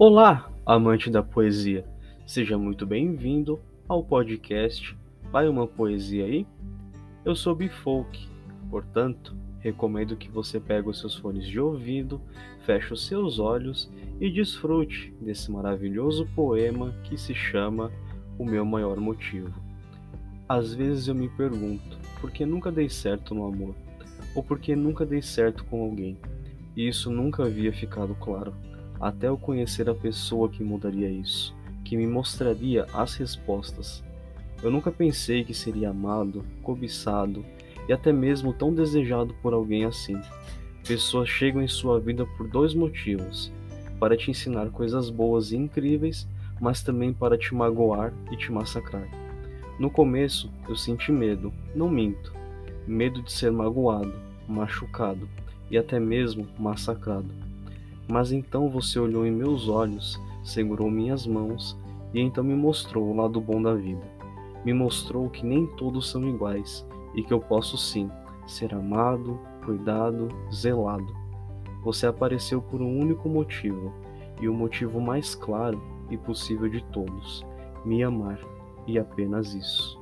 Olá, amante da poesia. Seja muito bem-vindo ao podcast Vai uma poesia aí? Eu sou Bifolk, portanto, recomendo que você pegue os seus fones de ouvido, feche os seus olhos e desfrute desse maravilhoso poema que se chama O Meu Maior Motivo. Às vezes eu me pergunto por que nunca dei certo no amor, ou por que nunca dei certo com alguém, e isso nunca havia ficado claro até eu conhecer a pessoa que mudaria isso, que me mostraria as respostas. Eu nunca pensei que seria amado, cobiçado e até mesmo tão desejado por alguém assim. Pessoas chegam em sua vida por dois motivos: para te ensinar coisas boas e incríveis, mas também para te magoar e te massacrar. No começo, eu senti medo, não minto. Medo de ser magoado, machucado e até mesmo massacrado. Mas então você olhou em meus olhos, segurou minhas mãos e então me mostrou o lado bom da vida. Me mostrou que nem todos são iguais e que eu posso sim ser amado, cuidado, zelado. Você apareceu por um único motivo, e o motivo mais claro e possível de todos: me amar, e apenas isso.